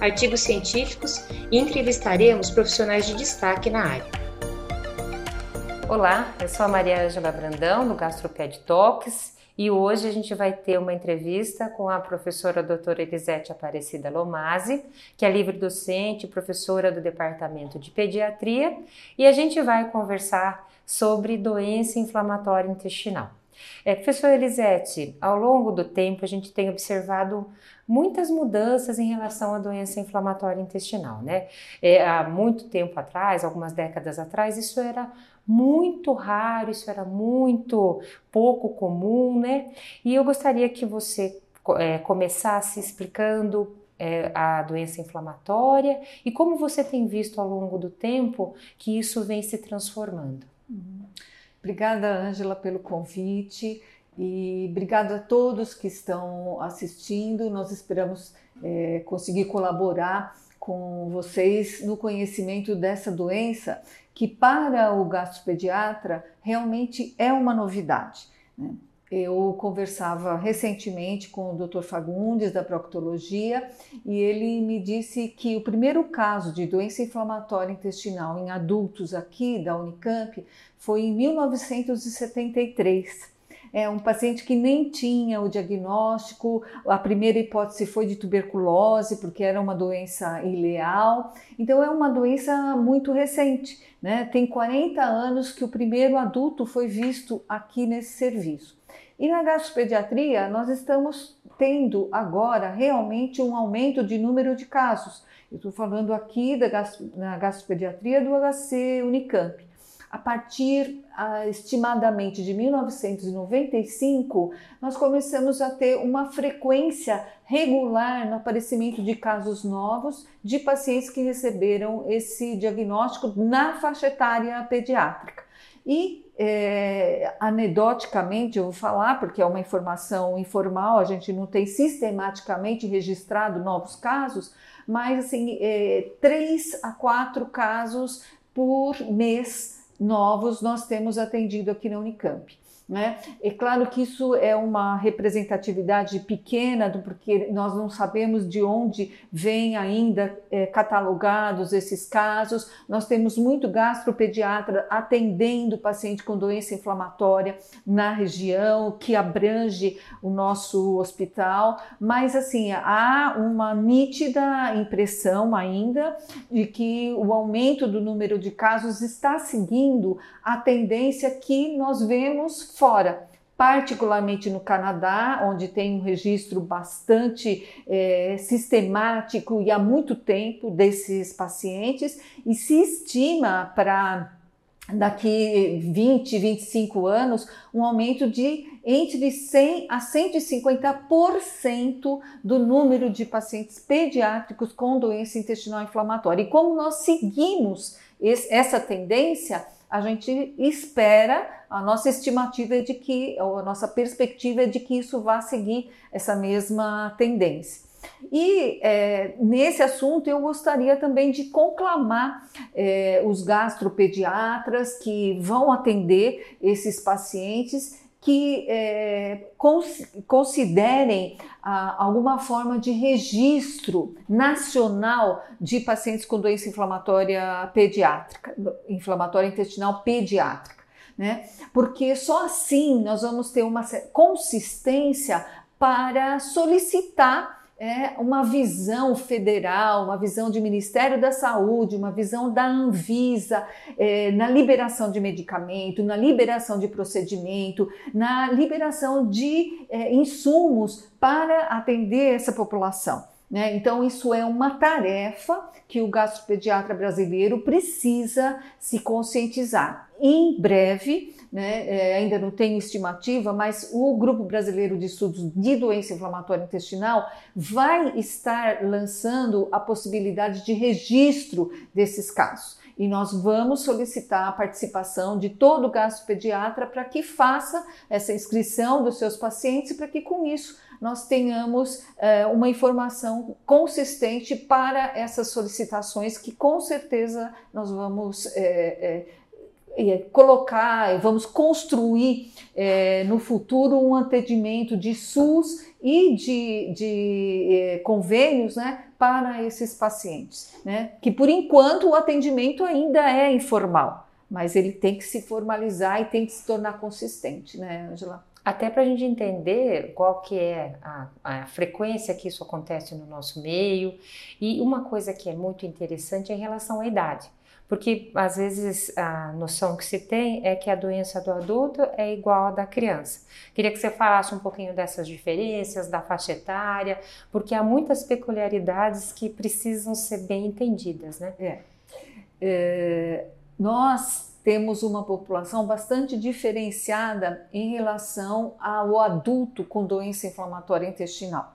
artigos científicos e entrevistaremos profissionais de destaque na área. Olá, eu sou a Maria Ângela Brandão, do Gastroped Talks, e hoje a gente vai ter uma entrevista com a professora doutora Elisete Aparecida Lomazzi, que é livre docente e professora do Departamento de Pediatria, e a gente vai conversar sobre doença inflamatória intestinal. É, professora Elisete, ao longo do tempo a gente tem observado muitas mudanças em relação à doença inflamatória intestinal, né? É, há muito tempo atrás, algumas décadas atrás, isso era muito raro, isso era muito pouco comum, né? E eu gostaria que você é, começasse explicando é, a doença inflamatória e como você tem visto ao longo do tempo que isso vem se transformando. Obrigada, Ângela, pelo convite. E obrigado a todos que estão assistindo. Nós esperamos é, conseguir colaborar com vocês no conhecimento dessa doença, que para o gastropediatra realmente é uma novidade. Né? Eu conversava recentemente com o Dr. Fagundes da proctologia e ele me disse que o primeiro caso de doença inflamatória intestinal em adultos aqui da Unicamp foi em 1973 é um paciente que nem tinha o diagnóstico, a primeira hipótese foi de tuberculose, porque era uma doença ileal, então é uma doença muito recente, né? Tem 40 anos que o primeiro adulto foi visto aqui nesse serviço. E na gastropediatria, nós estamos tendo agora realmente um aumento de número de casos. Eu estou falando aqui da na gastropediatria do HC Unicamp a partir uh, estimadamente de 1995, nós começamos a ter uma frequência regular no aparecimento de casos novos de pacientes que receberam esse diagnóstico na faixa etária pediátrica. E é, anedoticamente eu vou falar, porque é uma informação informal, a gente não tem sistematicamente registrado novos casos, mas assim, é, três a quatro casos por mês novos nós temos atendido aqui na Unicamp. Né? É claro que isso é uma representatividade pequena, porque nós não sabemos de onde vêm ainda é, catalogados esses casos. Nós temos muito gastropediatra atendendo paciente com doença inflamatória na região, que abrange o nosso hospital, mas assim, há uma nítida impressão ainda de que o aumento do número de casos está seguindo a tendência que nós vemos fora particularmente no Canadá, onde tem um registro bastante é, sistemático e há muito tempo desses pacientes, e se estima para daqui 20, 25 anos um aumento de entre 100 a 150% do número de pacientes pediátricos com doença intestinal inflamatória. E como nós seguimos esse, essa tendência, a gente espera, a nossa estimativa é de que, a nossa perspectiva é de que isso vá seguir essa mesma tendência. E é, nesse assunto eu gostaria também de conclamar é, os gastropediatras que vão atender esses pacientes que é, cons considerem ah, alguma forma de registro nacional de pacientes com doença inflamatória pediátrica, inflamatória intestinal pediátrica, né? Porque só assim nós vamos ter uma consistência para solicitar é uma visão federal, uma visão de Ministério da Saúde, uma visão da Anvisa é, na liberação de medicamento, na liberação de procedimento, na liberação de é, insumos para atender essa população. Né? Então, isso é uma tarefa que o gastropediatra brasileiro precisa se conscientizar. Em breve, né, é, ainda não tenho estimativa, mas o Grupo Brasileiro de Estudos de Doença Inflamatória Intestinal vai estar lançando a possibilidade de registro desses casos. E nós vamos solicitar a participação de todo o gastropediatra para que faça essa inscrição dos seus pacientes, para que com isso nós tenhamos é, uma informação consistente para essas solicitações que com certeza nós vamos é, é, colocar, vamos construir no futuro um atendimento de SUS e de, de convênios né, para esses pacientes, né? que por enquanto o atendimento ainda é informal, mas ele tem que se formalizar e tem que se tornar consistente, né, Angela? Até para a gente entender qual que é a, a, frequência que isso acontece no nosso meio. E uma coisa que é muito interessante é em relação à idade. Porque às vezes a noção que se tem é que a doença do adulto é igual à da criança. Queria que você falasse um pouquinho dessas diferenças, da faixa etária, porque há muitas peculiaridades que precisam ser bem entendidas, né? É. é nós temos uma população bastante diferenciada em relação ao adulto com doença inflamatória intestinal,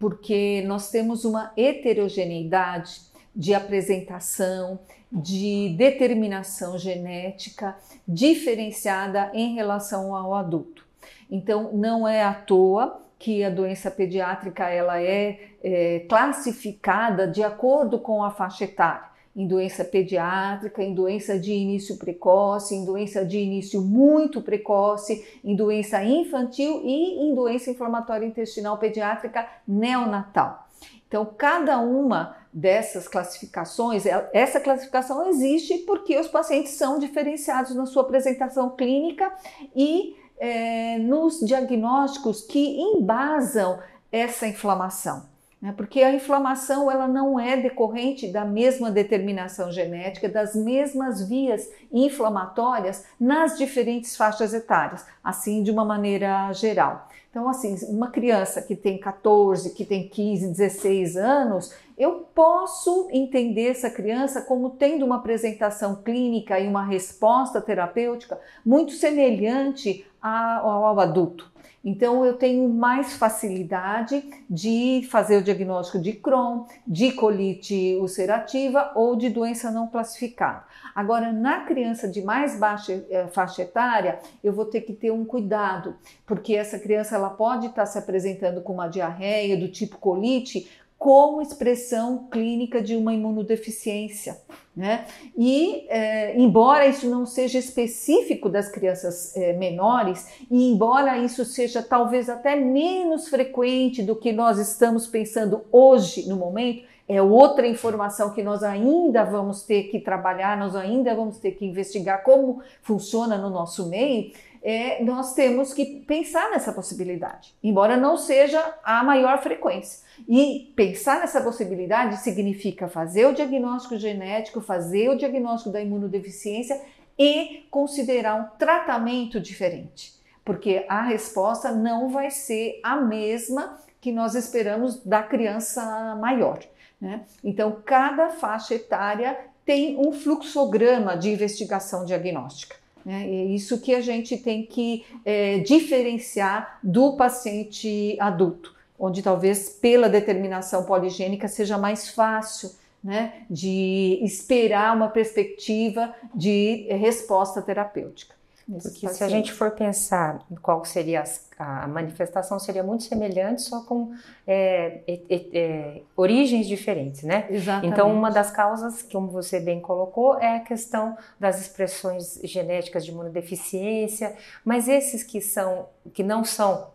porque nós temos uma heterogeneidade de apresentação, de determinação genética diferenciada em relação ao adulto. Então, não é à toa que a doença pediátrica ela é, é classificada de acordo com a faixa etária em doença pediátrica, em doença de início precoce, em doença de início muito precoce, em doença infantil e em doença inflamatória intestinal pediátrica neonatal. Então, cada uma dessas classificações, essa classificação existe porque os pacientes são diferenciados na sua apresentação clínica e é, nos diagnósticos que embasam essa inflamação? Porque a inflamação ela não é decorrente da mesma determinação genética, das mesmas vias inflamatórias nas diferentes faixas etárias, assim de uma maneira geral. Então, assim, uma criança que tem 14, que tem 15, 16 anos, eu posso entender essa criança como tendo uma apresentação clínica e uma resposta terapêutica muito semelhante ao adulto. Então, eu tenho mais facilidade de fazer o diagnóstico de Crohn, de colite ulcerativa ou de doença não classificada. Agora, na criança de mais baixa eh, faixa etária, eu vou ter que ter um cuidado, porque essa criança ela pode estar se apresentando com uma diarreia do tipo colite como expressão clínica de uma imunodeficiência. Né? E, é, embora isso não seja específico das crianças é, menores, e embora isso seja talvez até menos frequente do que nós estamos pensando hoje, no momento, é outra informação que nós ainda vamos ter que trabalhar, nós ainda vamos ter que investigar como funciona no nosso meio é, nós temos que pensar nessa possibilidade, embora não seja a maior frequência. E pensar nessa possibilidade significa fazer o diagnóstico genético, fazer o diagnóstico da imunodeficiência e considerar um tratamento diferente, porque a resposta não vai ser a mesma que nós esperamos da criança maior. Né? Então, cada faixa etária tem um fluxograma de investigação diagnóstica. Né? É isso que a gente tem que é, diferenciar do paciente adulto, onde talvez pela determinação poligênica seja mais fácil né, de esperar uma perspectiva de resposta terapêutica. Porque se a gente for pensar qual seria a manifestação, seria muito semelhante, só com é, é, é, origens diferentes, né? Exatamente. Então, uma das causas, como você bem colocou, é a questão das expressões genéticas de imunodeficiência, mas esses que são que não são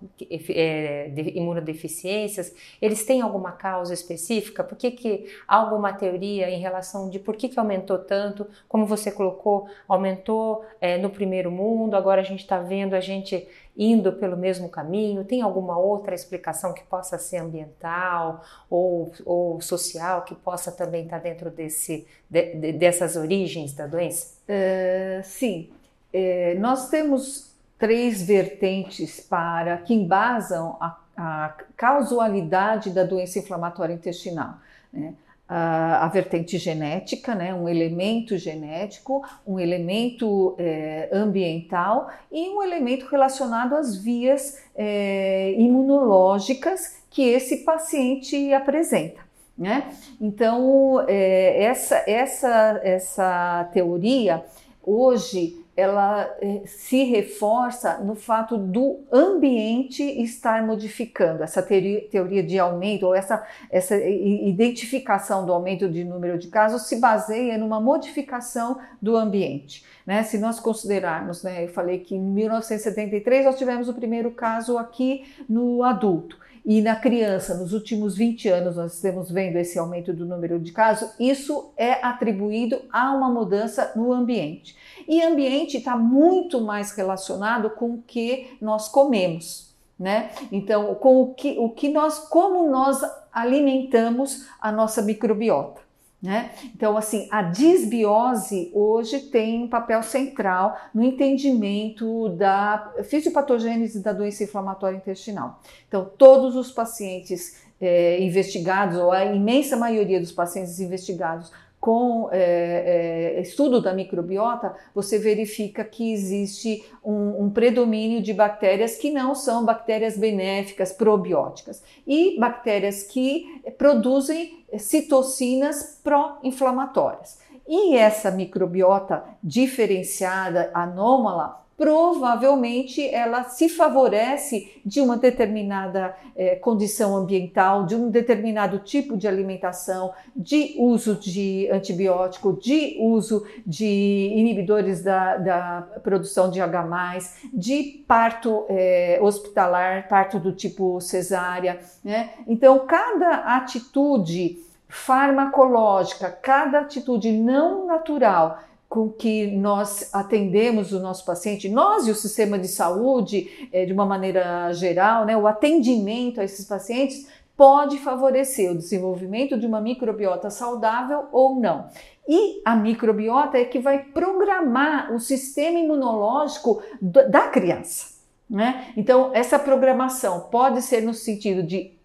é, imunodeficiências, eles têm alguma causa específica? Por que, que há alguma teoria em relação de por que, que aumentou tanto? Como você colocou, aumentou é, no primeiro mundo, agora a gente está vendo a gente indo pelo mesmo caminho? Tem alguma outra explicação que possa ser ambiental ou, ou social que possa também estar dentro desse, de, de, dessas origens da doença? Uh, sim, é, nós temos três vertentes para que embasam a, a causalidade da doença inflamatória intestinal. Né? A, vertente genética, né, um elemento genético, um elemento é, ambiental e um elemento relacionado às vias é, imunológicas que esse paciente apresenta. Né? Então, é, essa, essa, essa teoria hoje ela eh, se reforça no fato do ambiente estar modificando essa teoria, de aumento ou essa, essa identificação do aumento de número de casos se baseia numa modificação do ambiente. Né? Se nós considerarmos, né, eu falei que em 1973 nós tivemos o primeiro caso aqui no adulto. E na criança, nos últimos 20 anos, nós estamos vendo esse aumento do número de casos, isso é atribuído a uma mudança no ambiente. E ambiente está muito mais relacionado com o que nós comemos, né? Então, com o que, o que nós, como nós alimentamos a nossa microbiota. Né? Então, assim, a disbiose hoje tem um papel central no entendimento da fisiopatogênese da doença inflamatória intestinal. Então, todos os pacientes é, investigados, ou a imensa maioria dos pacientes investigados com é, é, estudo da microbiota, você verifica que existe um, um, predomínio de bactérias que não são bactérias benéficas, probióticas, e bactérias que produzem citocinas pró-inflamatórias. E essa microbiota diferenciada, anômala, provavelmente ela se favorece de uma determinada é, condição ambiental, de um determinado tipo de alimentação, de uso de antibiótico, de uso de inibidores da, da produção de H, de parto é, hospitalar, parto do tipo cesárea. Né? Então, cada atitude farmacológica, cada atitude não natural com que nós atendemos o nosso paciente, nós e o sistema de saúde, é, de uma maneira geral, né, o atendimento a esses pacientes pode favorecer o desenvolvimento de uma microbiota saudável ou não. E a microbiota é que vai programar o sistema imunológico da criança. Né? Então, essa programação pode ser no sentido de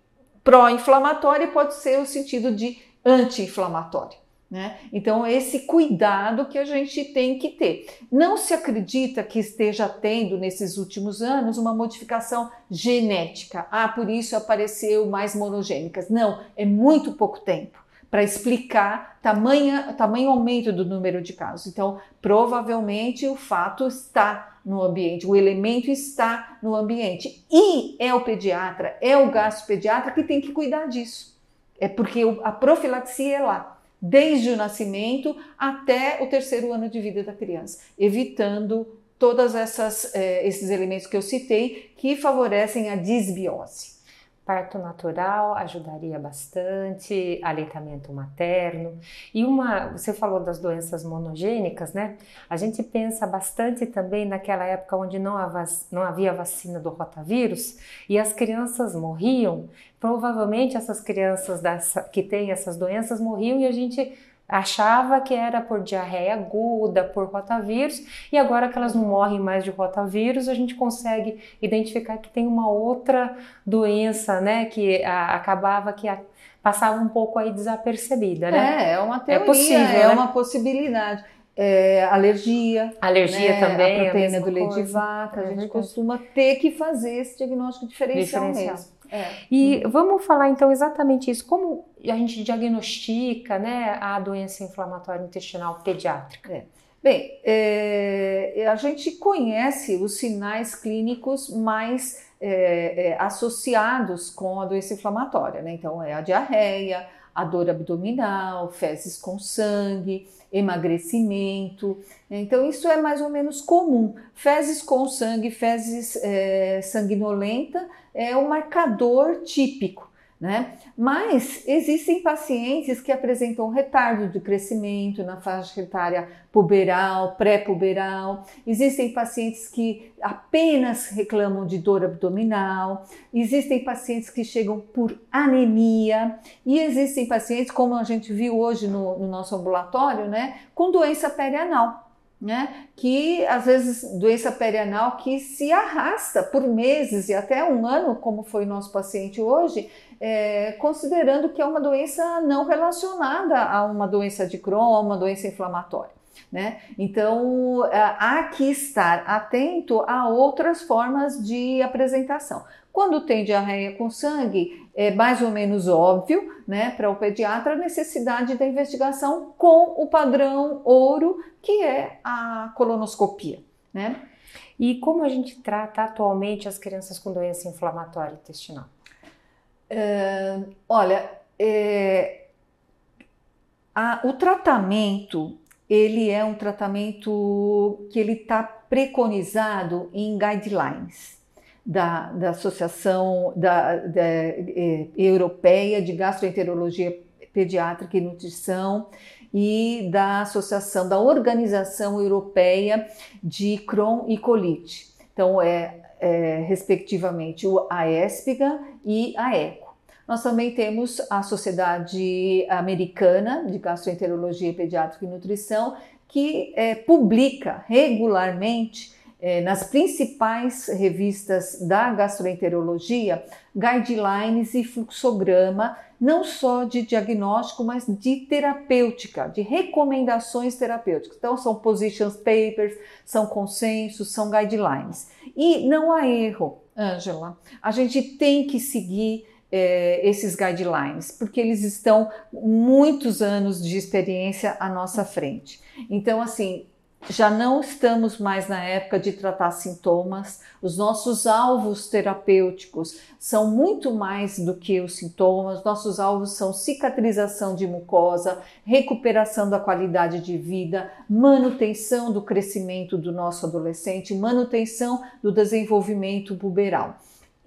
pró-inflamatório e pode ser no sentido de anti-inflamatório. Né? Então, esse cuidado que a gente tem que ter. Não se acredita que esteja tendo nesses últimos anos uma modificação genética. Ah, por isso apareceu mais monogênicas. Não, é muito pouco tempo para explicar tamanho, tamanho aumento do número de casos. Então, provavelmente o fato está no ambiente, o elemento está no ambiente. E é o pediatra, é o gastropediatra que tem que cuidar disso. É porque a profilaxia é lá desde o nascimento até o terceiro ano de vida da criança, evitando todos eh, esses elementos que eu citei que favorecem a disbiose. Parto natural ajudaria bastante, aleitamento materno. E uma, você falou das doenças monogênicas, né? A gente pensa bastante também naquela época onde não, não havia vacina do rotavírus e as crianças morriam. Provavelmente essas crianças dessa, que têm essas doenças morriam e a gente achava que era por diarreia aguda, por rotavírus, e agora que elas não morrem mais de rotavírus, a gente consegue identificar que tem uma outra doença, né, que a, acabava que a, passava um pouco aí desapercebida, né? É, é uma é teoria, é, possível, é né? uma possibilidade. É, alergia. Alergia né? também. A proteína do leite de vaca. A gente costuma ter que fazer esse diagnóstico diferencial, diferencial. mesmo. É. E vamos falar então exatamente isso. Como a gente diagnostica né, a doença inflamatória intestinal pediátrica? É. Bem, é, a gente conhece os sinais clínicos mais é, é, associados com a doença inflamatória, né? Então, é a diarreia, a dor abdominal, fezes com sangue, emagrecimento. Então, isso é mais ou menos comum. Fezes com sangue, fezes é, sanguinolenta é o marcador típico. Né? Mas existem pacientes que apresentam retardo de crescimento na faixa etária puberal, pré-puberal. Existem pacientes que apenas reclamam de dor abdominal. Existem pacientes que chegam por anemia. E existem pacientes, como a gente viu hoje no, no nosso ambulatório, né, com doença perianal. Né? Que às vezes doença perianal que se arrasta por meses e até um ano, como foi nosso paciente hoje, é, considerando que é uma doença não relacionada a uma doença de Crohn, uma doença inflamatória. Né? Então, é, há que estar atento a outras formas de apresentação. Quando tem diarreia com sangue, é mais ou menos óbvio, né, para o pediatra, a necessidade da investigação com o padrão ouro, que é a colonoscopia, né? E como a gente trata atualmente as crianças com doença inflamatória intestinal? É, olha, é, a, o tratamento ele é um tratamento que ele está preconizado em guidelines da, da Associação da, da é, Europeia de Gastroenterologia Pediátrica e Nutrição e da Associação da Organização Europeia de Crohn e Colite. Então, é, é respectivamente o AESPGA e a ECO. Nós também temos a Sociedade Americana de Gastroenterologia Pediátrica e Nutrição, que é, publica regularmente é, nas principais revistas da gastroenterologia guidelines e fluxograma, não só de diagnóstico, mas de terapêutica, de recomendações terapêuticas. Então, são positions papers, são consensos, são guidelines. E não há erro, Ângela. A gente tem que seguir é, esses guidelines, porque eles estão muitos anos de experiência à nossa frente. Então, assim, já não estamos mais na época de tratar sintomas, os nossos alvos terapêuticos são muito mais do que os sintomas, nossos alvos são cicatrização de mucosa, recuperação da qualidade de vida, manutenção do crescimento do nosso adolescente, manutenção do desenvolvimento puberal.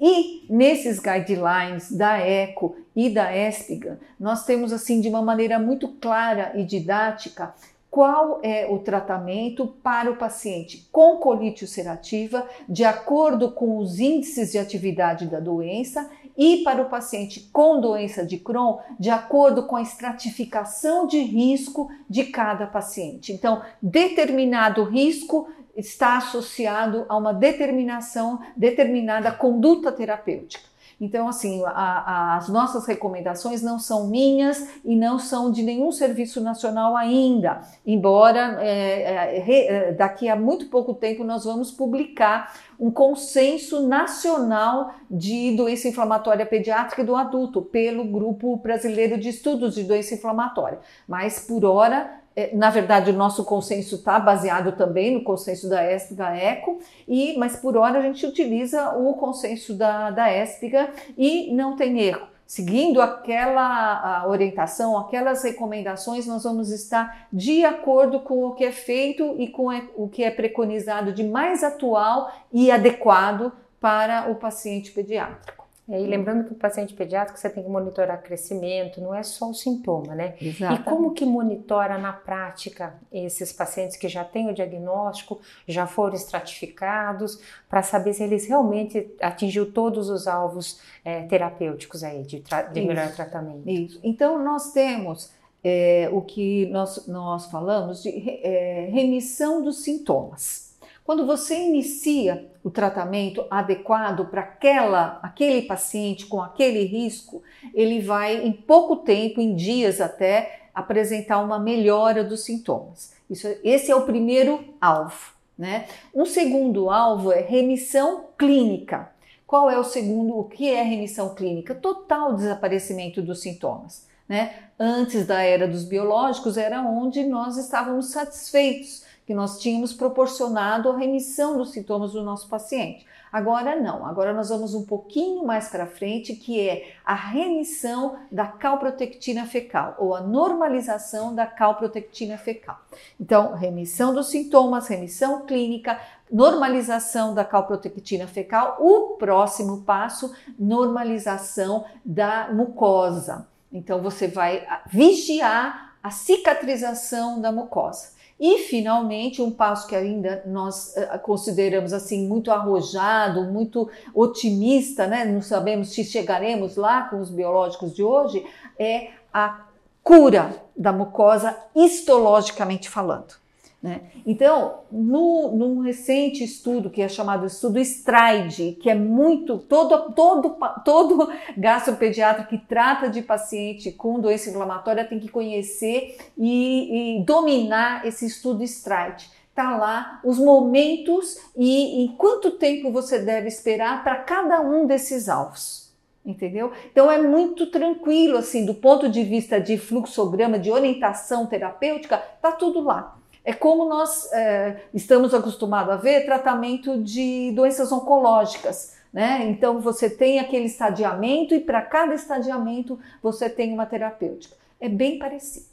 E nesses guidelines da ECO e da ESPIGA, nós temos assim de uma maneira muito clara e didática qual é o tratamento para o paciente com colite ulcerativa, de acordo com os índices de atividade da doença, e para o paciente com doença de Crohn, de acordo com a estratificação de risco de cada paciente. Então, determinado risco está associado a uma determinação, determinada conduta terapêutica. Então, assim, a, a, as nossas recomendações não são minhas e não são de nenhum serviço nacional ainda, embora é, é, é, daqui a muito pouco tempo nós vamos publicar um consenso nacional de doença inflamatória pediátrica do adulto pelo Grupo Brasileiro de Estudos de Doença Inflamatória. Mas, por hora, na verdade, o nosso consenso está baseado também no consenso da ESPGA ECO, e, mas por hora a gente utiliza o consenso da, da ESPGA e não tem erro. Seguindo aquela orientação, aquelas recomendações, nós vamos estar de acordo com o que é feito e com o que é preconizado de mais atual e adequado para o paciente pediátrico. É, e lembrando que o paciente pediátrico você tem que monitorar crescimento, não é só o sintoma, né? Exatamente. E como que monitora na prática esses pacientes que já têm o diagnóstico, já foram estratificados, para saber se eles realmente atingiu todos os alvos é, terapêuticos aí de, de melhor tratamento? Isso. Então nós temos é, o que nós, nós falamos de é, remissão dos sintomas. Quando você inicia o tratamento adequado para aquela, aquele paciente com aquele risco, ele vai em pouco tempo, em dias até, apresentar uma melhora dos sintomas. Isso, esse é o primeiro alvo. Né? Um segundo alvo é remissão clínica. Qual é o segundo? O que é remissão clínica? Total desaparecimento dos sintomas. Né? Antes da era dos biológicos, era onde nós estávamos satisfeitos que nós tínhamos proporcionado a remissão dos sintomas do nosso paciente. Agora não, agora nós vamos um pouquinho mais para frente, que é a remissão da calprotectina fecal ou a normalização da calprotectina fecal. Então, remissão dos sintomas, remissão clínica, normalização da calprotectina fecal. O próximo passo, normalização da mucosa. Então, você vai vigiar a cicatrização da mucosa. E finalmente, um passo que ainda nós uh, consideramos assim muito arrojado, muito otimista, né? Não sabemos se chegaremos lá com os biológicos de hoje, é a cura da mucosa histologicamente falando. Né? Então, no, num recente estudo que é chamado estudo STRIDE, que é muito todo todo todo gastropediatra que trata de paciente com doença inflamatória tem que conhecer e, e dominar esse estudo STRIDE. Tá lá os momentos e, e quanto tempo você deve esperar para cada um desses alvos entendeu? Então é muito tranquilo assim do ponto de vista de fluxograma, de orientação terapêutica, tá tudo lá. É como nós é, estamos acostumados a ver tratamento de doenças oncológicas. Né? Então você tem aquele estadiamento e para cada estadiamento você tem uma terapêutica. É bem parecido.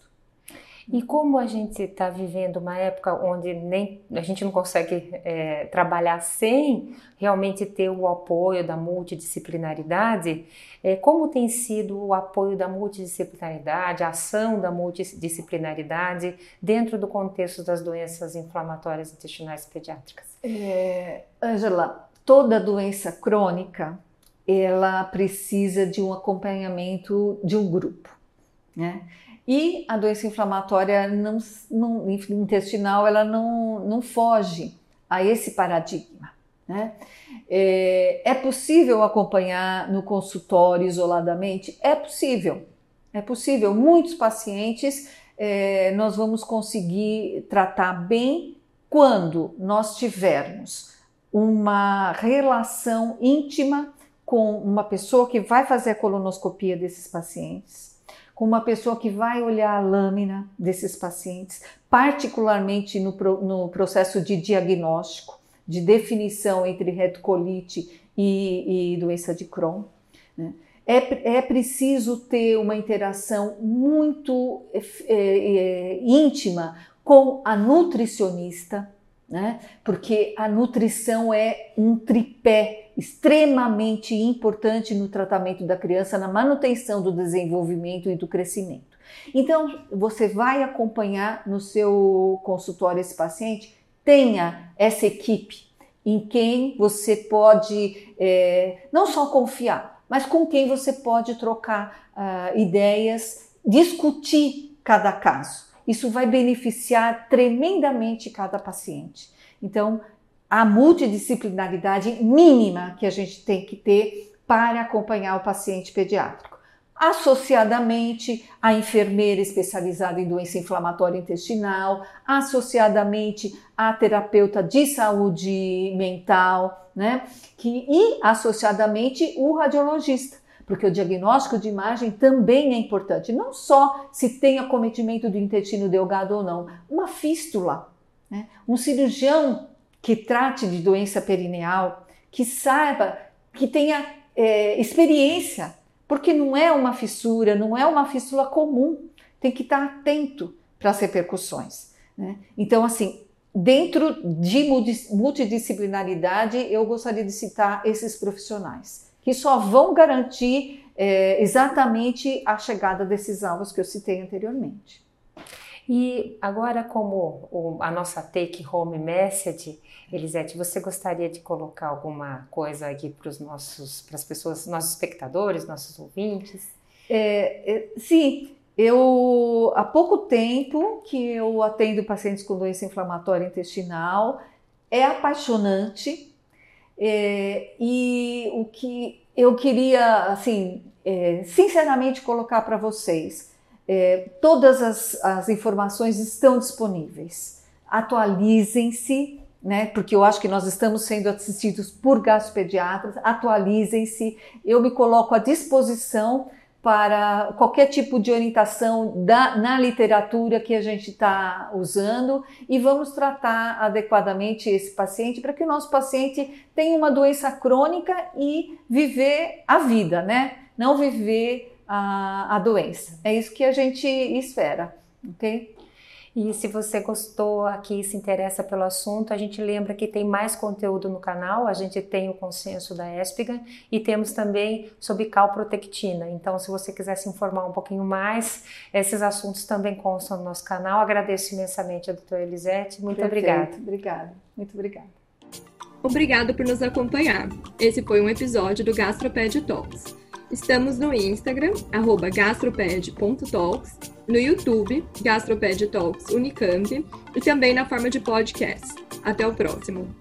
E como a gente está vivendo uma época onde nem a gente não consegue é, trabalhar sem realmente ter o apoio da multidisciplinaridade, é, como tem sido o apoio da multidisciplinaridade, a ação da multidisciplinaridade dentro do contexto das doenças inflamatórias intestinais pediátricas? É, Angela, toda doença crônica ela precisa de um acompanhamento de um grupo, né? E a doença inflamatória não, não, intestinal ela não, não foge a esse paradigma. Né? É, é possível acompanhar no consultório isoladamente? É possível, é possível. Muitos pacientes é, nós vamos conseguir tratar bem quando nós tivermos uma relação íntima com uma pessoa que vai fazer a colonoscopia desses pacientes com uma pessoa que vai olhar a lâmina desses pacientes, particularmente no, no processo de diagnóstico, de definição entre retocolite e, e doença de Crohn. Né? É, é, preciso ter uma interação muito é, é, íntima com a nutricionista, né? porque a nutrição é um tripé extremamente importante no tratamento da criança, na manutenção do desenvolvimento e do crescimento. Então, você vai acompanhar no seu consultório esse paciente, tenha essa equipe em quem você pode é, não só confiar, mas com quem você pode trocar uh, ideias, discutir cada caso. Isso vai beneficiar tremendamente cada paciente. Então, a multidisciplinaridade mínima que a gente tem que ter para acompanhar o paciente pediátrico. Associadamente, a enfermeira especializada em doença inflamatória intestinal, associadamente a terapeuta de saúde mental, né? Que, e associadamente o radiologista, porque o diagnóstico de imagem também é importante, não só se tem acometimento do intestino delgado ou não, uma fístula. Né? Um cirurgião que trate de doença perineal, que saiba, que tenha é, experiência, porque não é uma fissura, não é uma fístula comum, tem que estar atento para as repercussões. Né? Então, assim, dentro de multidisciplinaridade, eu gostaria de citar esses profissionais, que só vão garantir é, exatamente a chegada desses alvos que eu citei anteriormente. E agora, como a nossa take home message, Elisete, você gostaria de colocar alguma coisa aqui para os nossos, para as pessoas, nossos espectadores, nossos ouvintes? É, é, sim, eu há pouco tempo que eu atendo pacientes com doença inflamatória intestinal, é apaixonante é, e o que eu queria, assim, é, sinceramente colocar para vocês é, todas as, as informações estão disponíveis. Atualizem-se, né? Porque eu acho que nós estamos sendo assistidos por gastropediatras. Atualizem-se. Eu me coloco à disposição para qualquer tipo de orientação da, na literatura que a gente está usando e vamos tratar adequadamente esse paciente para que o nosso paciente tenha uma doença crônica e viver a vida, né? Não viver a, a doença. É isso que a gente espera, ok? E se você gostou aqui, se interessa pelo assunto, a gente lembra que tem mais conteúdo no canal. A gente tem o consenso da Espiga e temos também sobre calprotectina. Então, se você quiser se informar um pouquinho mais, esses assuntos também constam no nosso canal. Agradeço imensamente a doutora Elisete. Muito Perfeito. obrigada. Obrigada. Muito obrigada. Obrigado por nos acompanhar. Esse foi um episódio do Gastroped Talks. Estamos no Instagram, gastroped.talks no YouTube, Gastroped Talks Unicamp, e também na forma de podcast. Até o próximo!